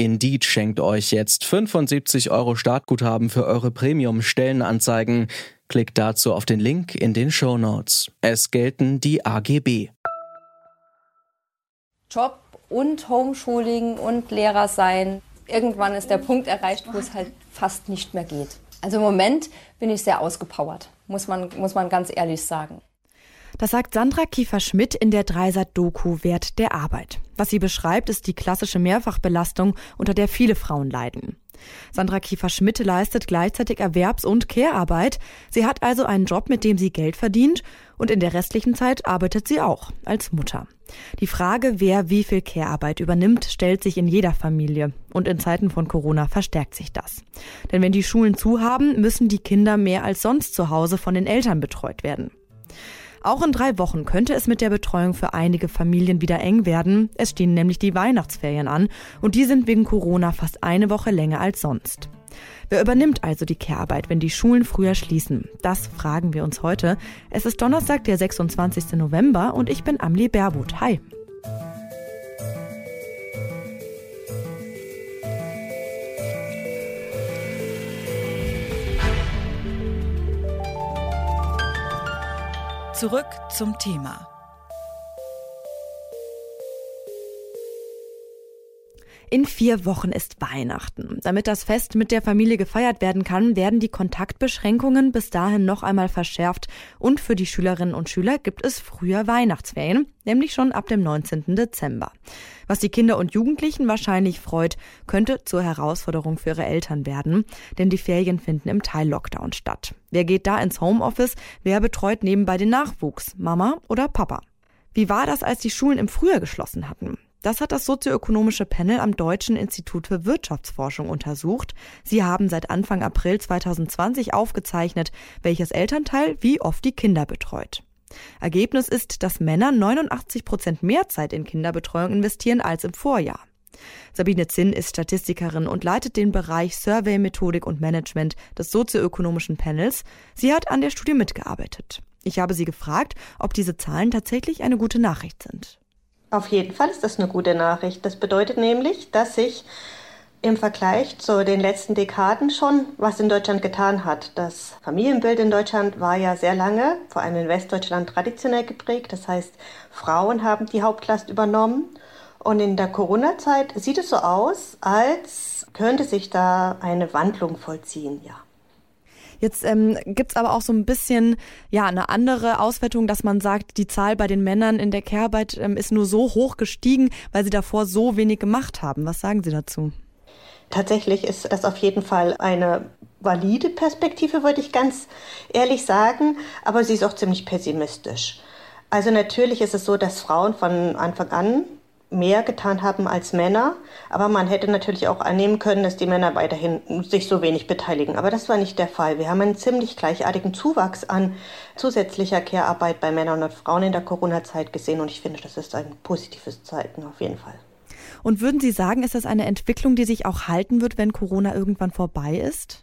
Indeed schenkt euch jetzt 75 Euro Startguthaben für eure Premium-Stellenanzeigen. Klickt dazu auf den Link in den Show Notes. Es gelten die AGB. Job und Homeschooling und Lehrer sein. Irgendwann ist der Punkt erreicht, wo es halt fast nicht mehr geht. Also im Moment bin ich sehr ausgepowert, muss man, muss man ganz ehrlich sagen. Das sagt Sandra Kiefer-Schmidt in der Dreisat-Doku Wert der Arbeit. Was sie beschreibt, ist die klassische Mehrfachbelastung, unter der viele Frauen leiden. Sandra Kiefer-Schmidt leistet gleichzeitig Erwerbs- und Care-Arbeit. Sie hat also einen Job, mit dem sie Geld verdient und in der restlichen Zeit arbeitet sie auch als Mutter. Die Frage, wer wie viel Care-Arbeit übernimmt, stellt sich in jeder Familie. Und in Zeiten von Corona verstärkt sich das. Denn wenn die Schulen zu haben, müssen die Kinder mehr als sonst zu Hause von den Eltern betreut werden. Auch in drei Wochen könnte es mit der Betreuung für einige Familien wieder eng werden. Es stehen nämlich die Weihnachtsferien an und die sind wegen Corona fast eine Woche länger als sonst. Wer übernimmt also die Care-Arbeit, wenn die Schulen früher schließen? Das fragen wir uns heute. Es ist Donnerstag, der 26. November und ich bin Amli Berbut. Hi. Zurück zum Thema. In vier Wochen ist Weihnachten. Damit das Fest mit der Familie gefeiert werden kann, werden die Kontaktbeschränkungen bis dahin noch einmal verschärft und für die Schülerinnen und Schüler gibt es früher Weihnachtsferien, nämlich schon ab dem 19. Dezember. Was die Kinder und Jugendlichen wahrscheinlich freut, könnte zur Herausforderung für ihre Eltern werden, denn die Ferien finden im Teil-Lockdown statt. Wer geht da ins Homeoffice? Wer betreut nebenbei den Nachwuchs? Mama oder Papa? Wie war das, als die Schulen im Frühjahr geschlossen hatten? Das hat das sozioökonomische Panel am Deutschen Institut für Wirtschaftsforschung untersucht. Sie haben seit Anfang April 2020 aufgezeichnet, welches Elternteil wie oft die Kinder betreut. Ergebnis ist, dass Männer 89 Prozent mehr Zeit in Kinderbetreuung investieren als im Vorjahr. Sabine Zinn ist Statistikerin und leitet den Bereich Survey, Methodik und Management des sozioökonomischen Panels. Sie hat an der Studie mitgearbeitet. Ich habe sie gefragt, ob diese Zahlen tatsächlich eine gute Nachricht sind. Auf jeden Fall ist das eine gute Nachricht. Das bedeutet nämlich, dass sich im Vergleich zu den letzten Dekaden schon was in Deutschland getan hat. Das Familienbild in Deutschland war ja sehr lange, vor allem in Westdeutschland, traditionell geprägt. Das heißt, Frauen haben die Hauptlast übernommen. Und in der Corona-Zeit sieht es so aus, als könnte sich da eine Wandlung vollziehen, ja. Jetzt ähm, gibt aber auch so ein bisschen ja eine andere Auswertung, dass man sagt, die Zahl bei den Männern in der Care-Arbeit ähm, ist nur so hoch gestiegen, weil sie davor so wenig gemacht haben. Was sagen Sie dazu? Tatsächlich ist das auf jeden Fall eine valide Perspektive, würde ich ganz ehrlich sagen, aber sie ist auch ziemlich pessimistisch. Also natürlich ist es so, dass Frauen von Anfang an mehr getan haben als Männer. Aber man hätte natürlich auch annehmen können, dass die Männer weiterhin sich so wenig beteiligen. Aber das war nicht der Fall. Wir haben einen ziemlich gleichartigen Zuwachs an zusätzlicher Care-Arbeit bei Männern und Frauen in der Corona-Zeit gesehen. Und ich finde, das ist ein positives Zeichen auf jeden Fall. Und würden Sie sagen, ist das eine Entwicklung, die sich auch halten wird, wenn Corona irgendwann vorbei ist?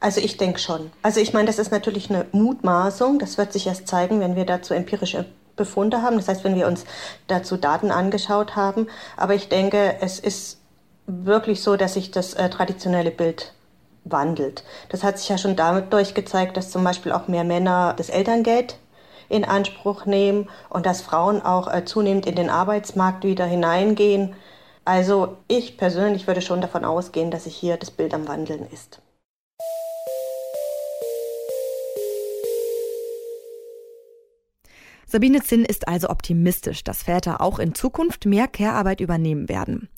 Also ich denke schon. Also ich meine, das ist natürlich eine Mutmaßung. Das wird sich erst zeigen, wenn wir dazu empirische Befunde haben. Das heißt, wenn wir uns dazu Daten angeschaut haben. Aber ich denke, es ist wirklich so, dass sich das äh, traditionelle Bild wandelt. Das hat sich ja schon damit durchgezeigt, dass zum Beispiel auch mehr Männer das Elterngeld in Anspruch nehmen und dass Frauen auch äh, zunehmend in den Arbeitsmarkt wieder hineingehen. Also ich persönlich würde schon davon ausgehen, dass sich hier das Bild am Wandeln ist. Sabine Zinn ist also optimistisch, dass Väter auch in Zukunft mehr Care-Arbeit übernehmen werden.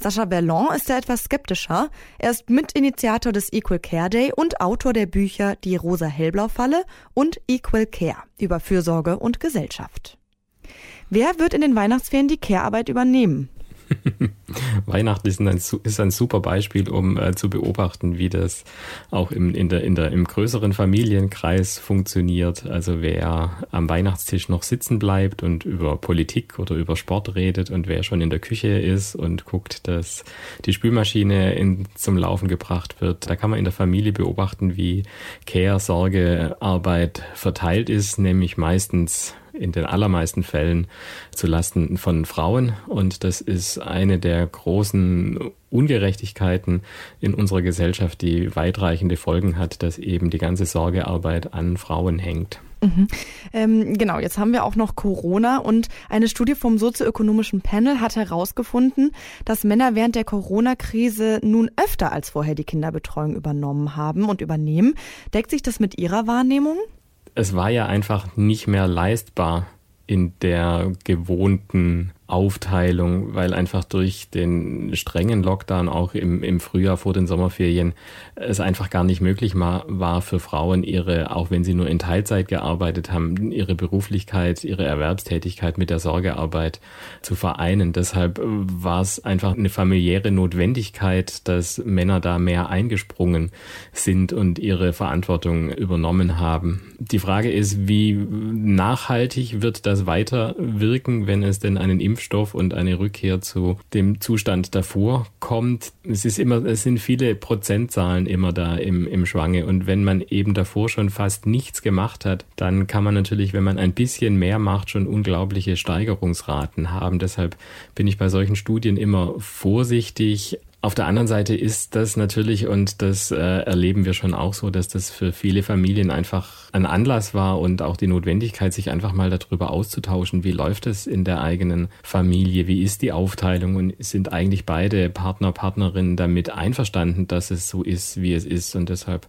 Sascha Berlon ist da etwas skeptischer. Er ist Mitinitiator des Equal Care Day und Autor der Bücher Die rosa-hellblau-Falle und Equal Care über Fürsorge und Gesellschaft. Wer wird in den Weihnachtsferien die Care-Arbeit übernehmen? Weihnachten ist ein, ist ein super Beispiel, um äh, zu beobachten, wie das auch im, in der, in der, im größeren Familienkreis funktioniert. Also wer am Weihnachtstisch noch sitzen bleibt und über Politik oder über Sport redet und wer schon in der Küche ist und guckt, dass die Spülmaschine in, zum Laufen gebracht wird. Da kann man in der Familie beobachten, wie Care, Sorge, Arbeit verteilt ist, nämlich meistens in den allermeisten Fällen zu Lasten von Frauen. Und das ist eine der großen Ungerechtigkeiten in unserer Gesellschaft, die weitreichende Folgen hat, dass eben die ganze Sorgearbeit an Frauen hängt. Mhm. Ähm, genau, jetzt haben wir auch noch Corona und eine Studie vom sozioökonomischen Panel hat herausgefunden, dass Männer während der Corona-Krise nun öfter als vorher die Kinderbetreuung übernommen haben und übernehmen. Deckt sich das mit Ihrer Wahrnehmung? Es war ja einfach nicht mehr leistbar in der gewohnten Aufteilung, weil einfach durch den strengen Lockdown auch im, im Frühjahr vor den Sommerferien es einfach gar nicht möglich war für Frauen ihre, auch wenn sie nur in Teilzeit gearbeitet haben, ihre Beruflichkeit, ihre Erwerbstätigkeit mit der Sorgearbeit zu vereinen. Deshalb war es einfach eine familiäre Notwendigkeit, dass Männer da mehr eingesprungen sind und ihre Verantwortung übernommen haben. Die Frage ist, wie nachhaltig wird das weiterwirken, wenn es denn einen Impfstoff und eine Rückkehr zu dem Zustand davor kommt. Es ist immer, es sind viele Prozentzahlen immer da im, im Schwange. Und wenn man eben davor schon fast nichts gemacht hat, dann kann man natürlich, wenn man ein bisschen mehr macht, schon unglaubliche Steigerungsraten haben. Deshalb bin ich bei solchen Studien immer vorsichtig. Auf der anderen Seite ist das natürlich, und das äh, erleben wir schon auch so, dass das für viele Familien einfach ein Anlass war und auch die Notwendigkeit, sich einfach mal darüber auszutauschen, wie läuft es in der eigenen Familie, wie ist die Aufteilung und sind eigentlich beide Partner, Partnerinnen damit einverstanden, dass es so ist, wie es ist. Und deshalb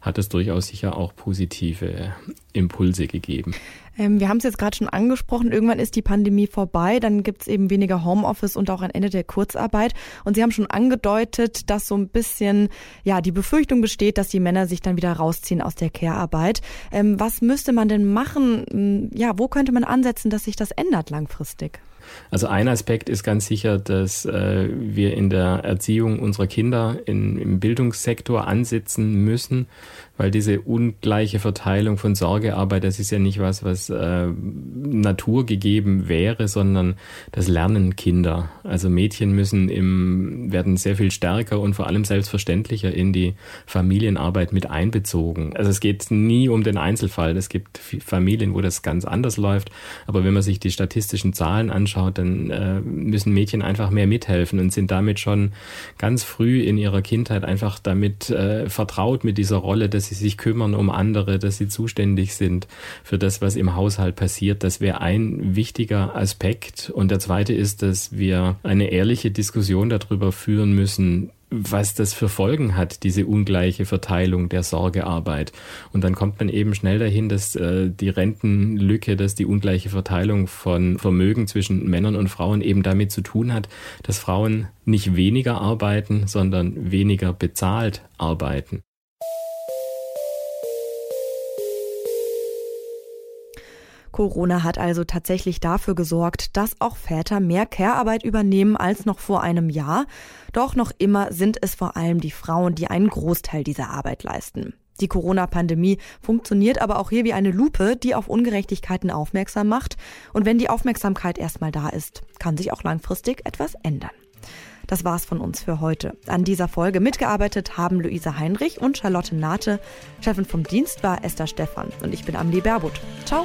hat es durchaus sicher auch positive Impulse gegeben. Ähm, wir haben es jetzt gerade schon angesprochen, irgendwann ist die Pandemie vorbei, dann gibt es eben weniger Homeoffice und auch ein Ende der Kurzarbeit. Und Sie haben schon angedeutet, dass so ein bisschen ja die Befürchtung besteht, dass die Männer sich dann wieder rausziehen aus der Care-Arbeit. Ähm, was müsste man denn machen? Hm, ja, wo könnte man ansetzen, dass sich das ändert langfristig? Also ein Aspekt ist ganz sicher, dass äh, wir in der Erziehung unserer Kinder in, im Bildungssektor ansetzen müssen, weil diese ungleiche Verteilung von Sorgearbeit, das ist ja nicht was, was äh, naturgegeben wäre, sondern das lernen Kinder. Also Mädchen müssen im, werden sehr viel stärker und vor allem selbstverständlicher in die Familienarbeit mit einbezogen. Also es geht nie um den Einzelfall. Es gibt Familien, wo das ganz anders läuft. Aber wenn man sich die statistischen Zahlen anschaut, dann äh, müssen Mädchen einfach mehr mithelfen und sind damit schon ganz früh in ihrer Kindheit einfach damit äh, vertraut mit dieser Rolle dass sie sich kümmern um andere, dass sie zuständig sind für das, was im Haushalt passiert. Das wäre ein wichtiger Aspekt. Und der zweite ist, dass wir eine ehrliche Diskussion darüber führen müssen, was das für Folgen hat, diese ungleiche Verteilung der Sorgearbeit. Und dann kommt man eben schnell dahin, dass äh, die Rentenlücke, dass die ungleiche Verteilung von Vermögen zwischen Männern und Frauen eben damit zu tun hat, dass Frauen nicht weniger arbeiten, sondern weniger bezahlt arbeiten. Corona hat also tatsächlich dafür gesorgt, dass auch Väter mehr Care-Arbeit übernehmen als noch vor einem Jahr. Doch noch immer sind es vor allem die Frauen, die einen Großteil dieser Arbeit leisten. Die Corona-Pandemie funktioniert aber auch hier wie eine Lupe, die auf Ungerechtigkeiten aufmerksam macht. Und wenn die Aufmerksamkeit erstmal da ist, kann sich auch langfristig etwas ändern. Das war's von uns für heute. An dieser Folge mitgearbeitet haben Luisa Heinrich und Charlotte Nate. Chefin vom Dienst war Esther Stephan und ich bin Amelie Berbut. Ciao.